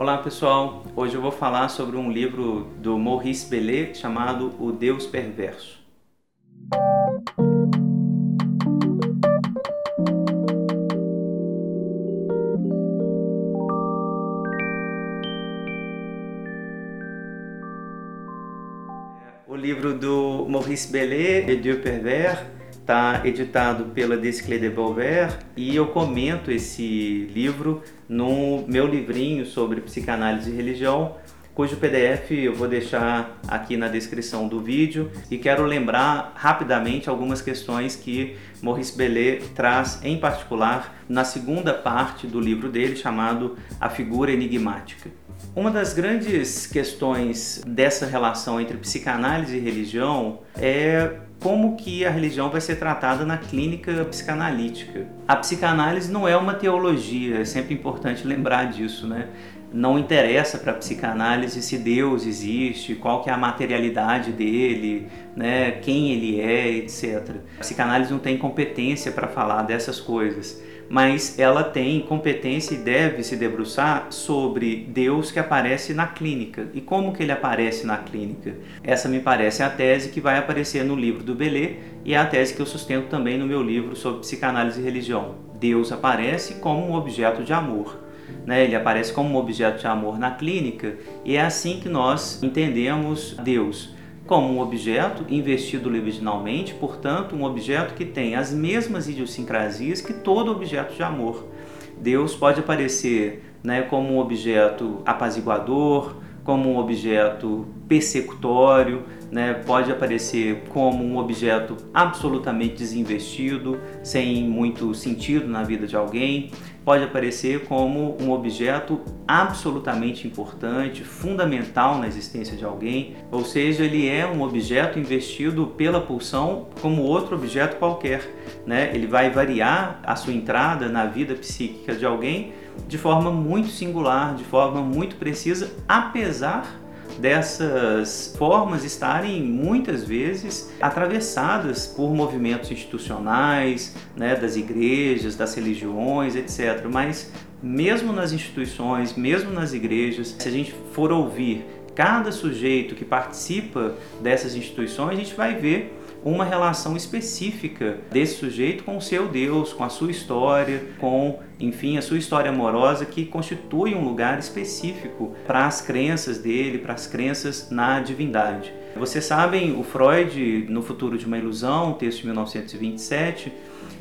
Olá pessoal, hoje eu vou falar sobre um livro do Maurice Bellet chamado O Deus Perverso. O livro do Maurice Bellet, Le Dieu Pervers, está editado pela Desclé de Beauvert e eu comento esse livro no meu livrinho sobre psicanálise e religião, cujo PDF eu vou deixar aqui na descrição do vídeo e quero lembrar rapidamente algumas questões que Maurice Bellet traz em particular na segunda parte do livro dele chamado A Figura Enigmática. Uma das grandes questões dessa relação entre psicanálise e religião é como que a religião vai ser tratada na clínica psicanalítica. A psicanálise não é uma teologia, é sempre importante lembrar disso, né? Não interessa para a psicanálise se Deus existe, qual que é a materialidade dele, né, quem ele é, etc. A psicanálise não tem competência para falar dessas coisas mas ela tem competência e deve se debruçar sobre Deus que aparece na clínica. E como que ele aparece na clínica? Essa me parece a tese que vai aparecer no livro do Belê e é a tese que eu sustento também no meu livro sobre psicanálise e religião. Deus aparece como um objeto de amor. Né? Ele aparece como um objeto de amor na clínica e é assim que nós entendemos Deus como um objeto investido libidinalmente, portanto, um objeto que tem as mesmas idiosincrasias que todo objeto de amor. Deus pode aparecer né, como um objeto apaziguador, como um objeto persecutório, né? pode aparecer como um objeto absolutamente desinvestido, sem muito sentido na vida de alguém, pode aparecer como um objeto absolutamente importante, fundamental na existência de alguém, ou seja, ele é um objeto investido pela pulsão como outro objeto qualquer. Né? Ele vai variar a sua entrada na vida psíquica de alguém de forma muito singular, de forma muito precisa, apesar dessas formas estarem muitas vezes atravessadas por movimentos institucionais, né, das igrejas, das religiões, etc. Mas mesmo nas instituições, mesmo nas igrejas, se a gente for ouvir cada sujeito que participa dessas instituições, a gente vai ver uma relação específica desse sujeito com o seu Deus, com a sua história, com, enfim, a sua história amorosa que constitui um lugar específico para as crenças dele, para as crenças na divindade. Vocês sabem, o Freud, no Futuro de uma Ilusão, texto de 1927,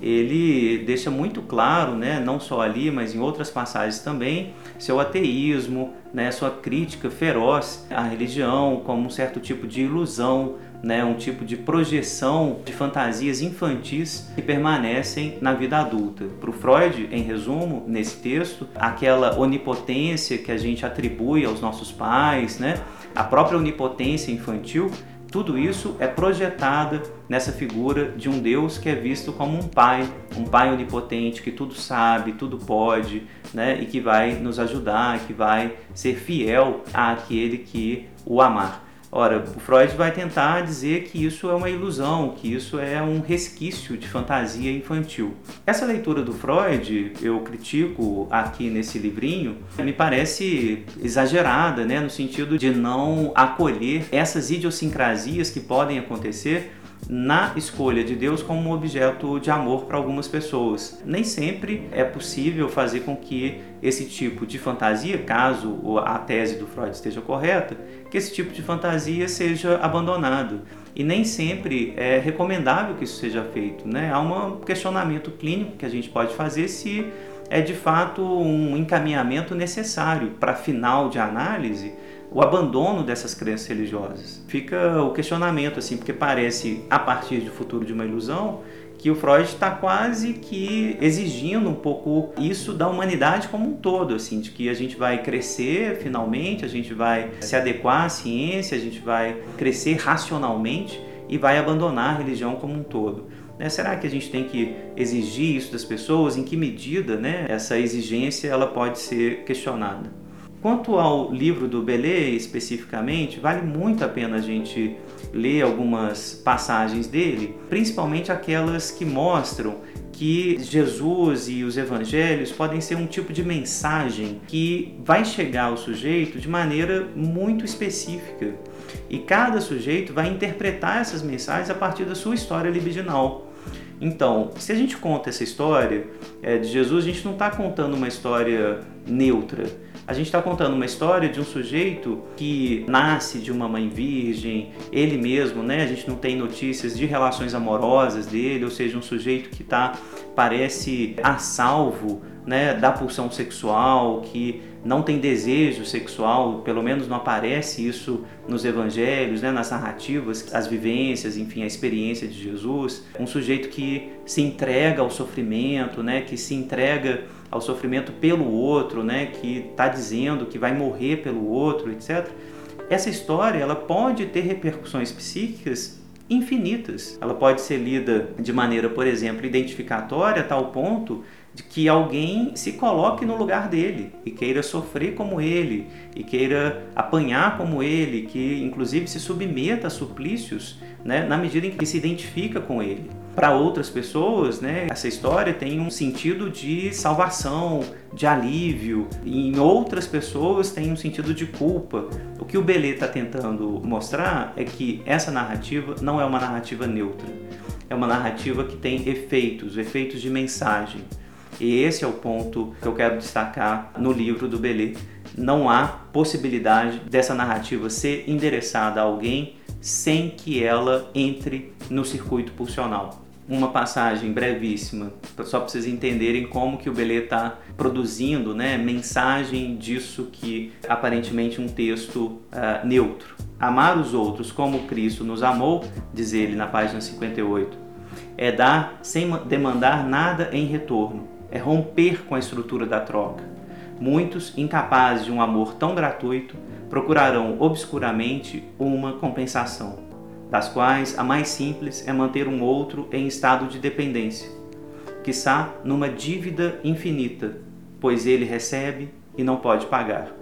ele deixa muito claro, né, não só ali, mas em outras passagens também, seu ateísmo, né, sua crítica feroz à religião como um certo tipo de ilusão, né, um tipo de projeção de fantasias infantis que permanecem na vida adulta. Para o Freud, em resumo, nesse texto, aquela onipotência que a gente atribui aos nossos pais, né, a própria onipotência infantil, tudo isso é projetada nessa figura de um Deus que é visto como um pai, um pai onipotente que tudo sabe, tudo pode, né, e que vai nos ajudar, que vai ser fiel àquele que o amar. Ora, o Freud vai tentar dizer que isso é uma ilusão, que isso é um resquício de fantasia infantil. Essa leitura do Freud, eu critico aqui nesse livrinho, me parece exagerada, né, no sentido de não acolher essas idiosincrasias que podem acontecer na escolha de Deus como objeto de amor para algumas pessoas. Nem sempre é possível fazer com que esse tipo de fantasia, caso a tese do Freud esteja correta, que esse tipo de fantasia seja abandonado. E nem sempre é recomendável que isso seja feito. Né? Há um questionamento clínico que a gente pode fazer se é de fato um encaminhamento necessário para final de análise o abandono dessas crenças religiosas. Fica o questionamento, assim, porque parece, a partir do futuro de uma ilusão, que o Freud está quase que exigindo um pouco isso da humanidade como um todo, assim, de que a gente vai crescer finalmente, a gente vai se adequar à ciência, a gente vai crescer racionalmente e vai abandonar a religião como um todo. Né? Será que a gente tem que exigir isso das pessoas? Em que medida né, essa exigência ela pode ser questionada? Quanto ao livro do Belê especificamente, vale muito a pena a gente ler algumas passagens dele, principalmente aquelas que mostram que Jesus e os evangelhos podem ser um tipo de mensagem que vai chegar ao sujeito de maneira muito específica. E cada sujeito vai interpretar essas mensagens a partir da sua história libidinal. Então, se a gente conta essa história é, de Jesus, a gente não está contando uma história neutra. A gente está contando uma história de um sujeito que nasce de uma mãe virgem, ele mesmo, né? A gente não tem notícias de relações amorosas dele, ou seja, um sujeito que tá, parece a salvo né, da pulsão sexual, que não tem desejo sexual, pelo menos não aparece isso nos evangelhos, né, nas narrativas, as vivências, enfim, a experiência de Jesus. Um sujeito que se entrega ao sofrimento, né, que se entrega ao sofrimento pelo outro, né, que está dizendo que vai morrer pelo outro, etc. Essa história ela pode ter repercussões psíquicas infinitas. Ela pode ser lida de maneira, por exemplo, identificatória a tal ponto de que alguém se coloque no lugar dele e queira sofrer como ele e queira apanhar como ele, que inclusive se submeta a suplícios, né, na medida em que se identifica com ele. Para outras pessoas, né, essa história tem um sentido de salvação, de alívio, e em outras pessoas tem um sentido de culpa. O que o Belê está tentando mostrar é que essa narrativa não é uma narrativa neutra, é uma narrativa que tem efeitos, efeitos de mensagem. E esse é o ponto que eu quero destacar no livro do Belê. Não há possibilidade dessa narrativa ser endereçada a alguém sem que ela entre no circuito pulsional. Uma passagem brevíssima, só para vocês entenderem como que o Belê está produzindo né, mensagem disso que aparentemente um texto uh, neutro. Amar os outros como Cristo nos amou, diz ele na página 58, é dar sem demandar nada em retorno é romper com a estrutura da troca. Muitos, incapazes de um amor tão gratuito, procurarão obscuramente uma compensação, das quais a mais simples é manter um outro em estado de dependência, quiçá numa dívida infinita, pois ele recebe e não pode pagar.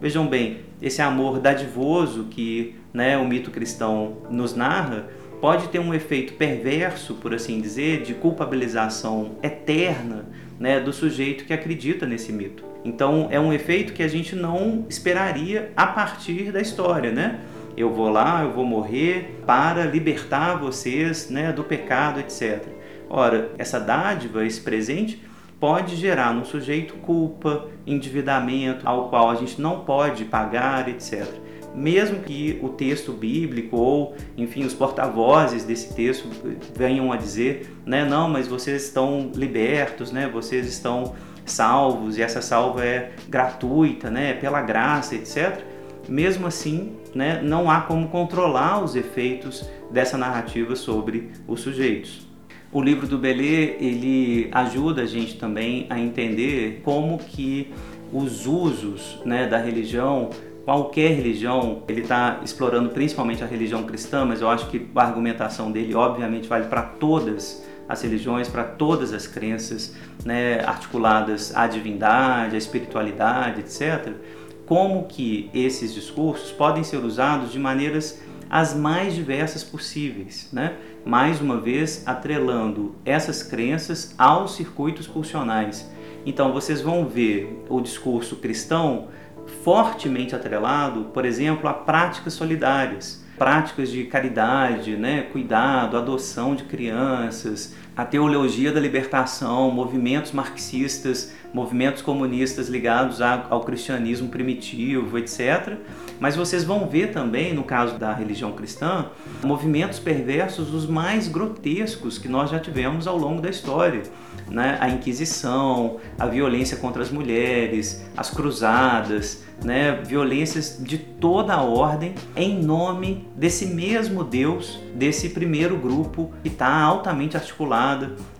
Vejam bem, esse amor dadivoso que né, o mito cristão nos narra pode ter um efeito perverso, por assim dizer, de culpabilização eterna né, do sujeito que acredita nesse mito. Então é um efeito que a gente não esperaria a partir da história, né? Eu vou lá, eu vou morrer para libertar vocês né, do pecado, etc. Ora, essa dádiva, esse presente, pode gerar no sujeito culpa, endividamento, ao qual a gente não pode pagar, etc mesmo que o texto bíblico ou, enfim, os porta-vozes desse texto venham a dizer, né, não, mas vocês estão libertos, né, vocês estão salvos e essa salva é gratuita, né, pela graça, etc. Mesmo assim, né, não há como controlar os efeitos dessa narrativa sobre os sujeitos. O livro do Belê, ele ajuda a gente também a entender como que os usos né, da religião qualquer religião, ele está explorando principalmente a religião cristã, mas eu acho que a argumentação dele, obviamente, vale para todas as religiões, para todas as crenças né, articuladas à divindade, à espiritualidade, etc. Como que esses discursos podem ser usados de maneiras as mais diversas possíveis, né? mais uma vez atrelando essas crenças aos circuitos pulsionais. Então vocês vão ver o discurso cristão fortemente atrelado, por exemplo, a práticas solidárias, práticas de caridade, né, cuidado, adoção de crianças, a teologia da libertação, movimentos marxistas, movimentos comunistas ligados ao cristianismo primitivo, etc. Mas vocês vão ver também, no caso da religião cristã, movimentos perversos os mais grotescos que nós já tivemos ao longo da história. Né? A Inquisição, a violência contra as mulheres, as cruzadas, né? violências de toda a ordem em nome desse mesmo Deus, desse primeiro grupo que está altamente articulado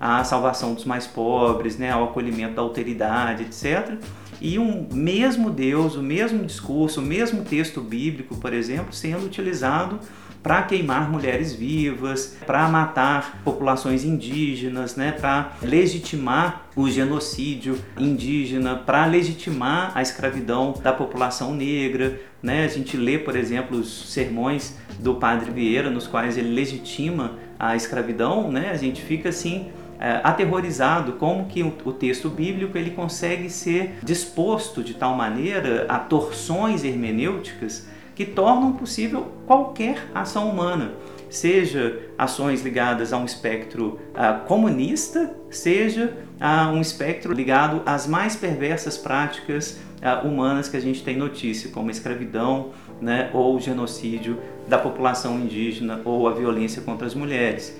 à salvação dos mais pobres, né? ao acolhimento da alteridade, etc. E um mesmo Deus, o mesmo discurso, o mesmo texto bíblico, por exemplo, sendo utilizado para queimar mulheres vivas, para matar populações indígenas, né, para legitimar o genocídio indígena, para legitimar a escravidão da população negra. Né? A gente lê, por exemplo, os sermões do Padre Vieira, nos quais ele legitima a escravidão, né? a gente fica assim é, aterrorizado como que o, texto bíblico ele consegue ser disposto de tal maneira a torções hermenêuticas que tornam possível qualquer ação humana seja ações ligadas a um espectro uh, comunista, seja a um espectro ligado às mais perversas práticas uh, humanas que a gente tem notícia, como a escravidão né, ou o genocídio da população indígena ou a violência contra as mulheres.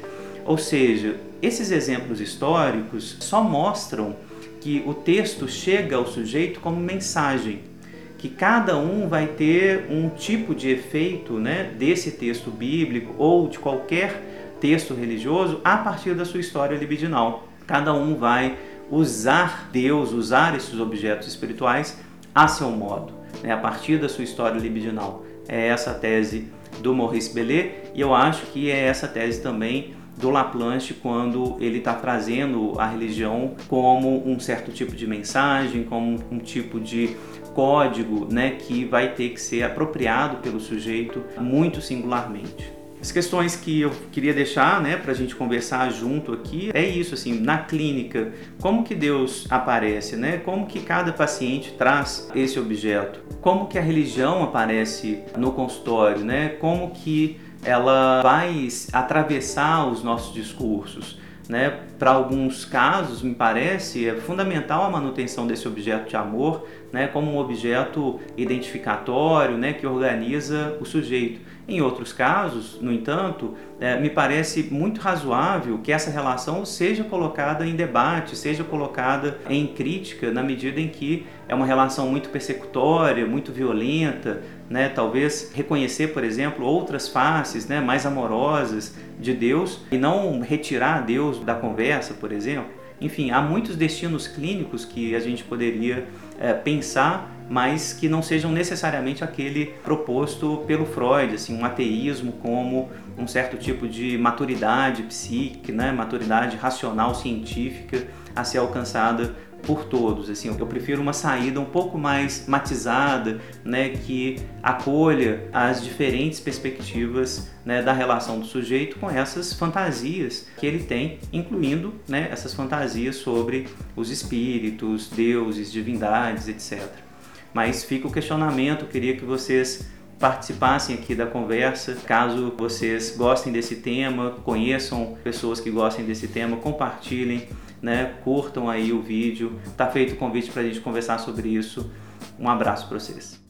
Ou seja, esses exemplos históricos só mostram que o texto chega ao sujeito como mensagem, que cada um vai ter um tipo de efeito né, desse texto bíblico ou de qualquer texto religioso a partir da sua história libidinal. Cada um vai usar Deus, usar esses objetos espirituais a seu modo, né, a partir da sua história libidinal. É essa a tese do Maurice Bellet e eu acho que é essa tese também do Laplanche quando ele está trazendo a religião como um certo tipo de mensagem, como um tipo de código né, que vai ter que ser apropriado pelo sujeito muito singularmente. As questões que eu queria deixar né, para a gente conversar junto aqui é isso, assim, na clínica, como que Deus aparece, né? como que cada paciente traz esse objeto, como que a religião aparece no consultório, né? como que ela vai atravessar os nossos discursos. Né? Para alguns casos, me parece, é fundamental a manutenção desse objeto de amor né, como um objeto identificatório né, que organiza o sujeito. Em outros casos, no entanto, é, me parece muito razoável que essa relação seja colocada em debate, seja colocada em crítica, na medida em que é uma relação muito persecutória, muito violenta, né? talvez reconhecer, por exemplo, outras faces né, mais amorosas de Deus e não retirar Deus da conversa, por exemplo. Enfim, há muitos destinos clínicos que a gente poderia é, pensar, mas que não sejam necessariamente aquele proposto pelo Freud, assim, um ateísmo como um certo tipo de maturidade psíquica, né, maturidade racional científica a ser alcançada por todos. Assim, eu prefiro uma saída um pouco mais matizada, né, que acolha as diferentes perspectivas né, da relação do sujeito com essas fantasias que ele tem, incluindo né, essas fantasias sobre os espíritos, deuses, divindades, etc. Mas fica o questionamento, eu queria que vocês participassem aqui da conversa. Caso vocês gostem desse tema, conheçam pessoas que gostem desse tema, compartilhem né? Curtam aí o vídeo. Tá feito o convite para a gente conversar sobre isso. Um abraço para vocês.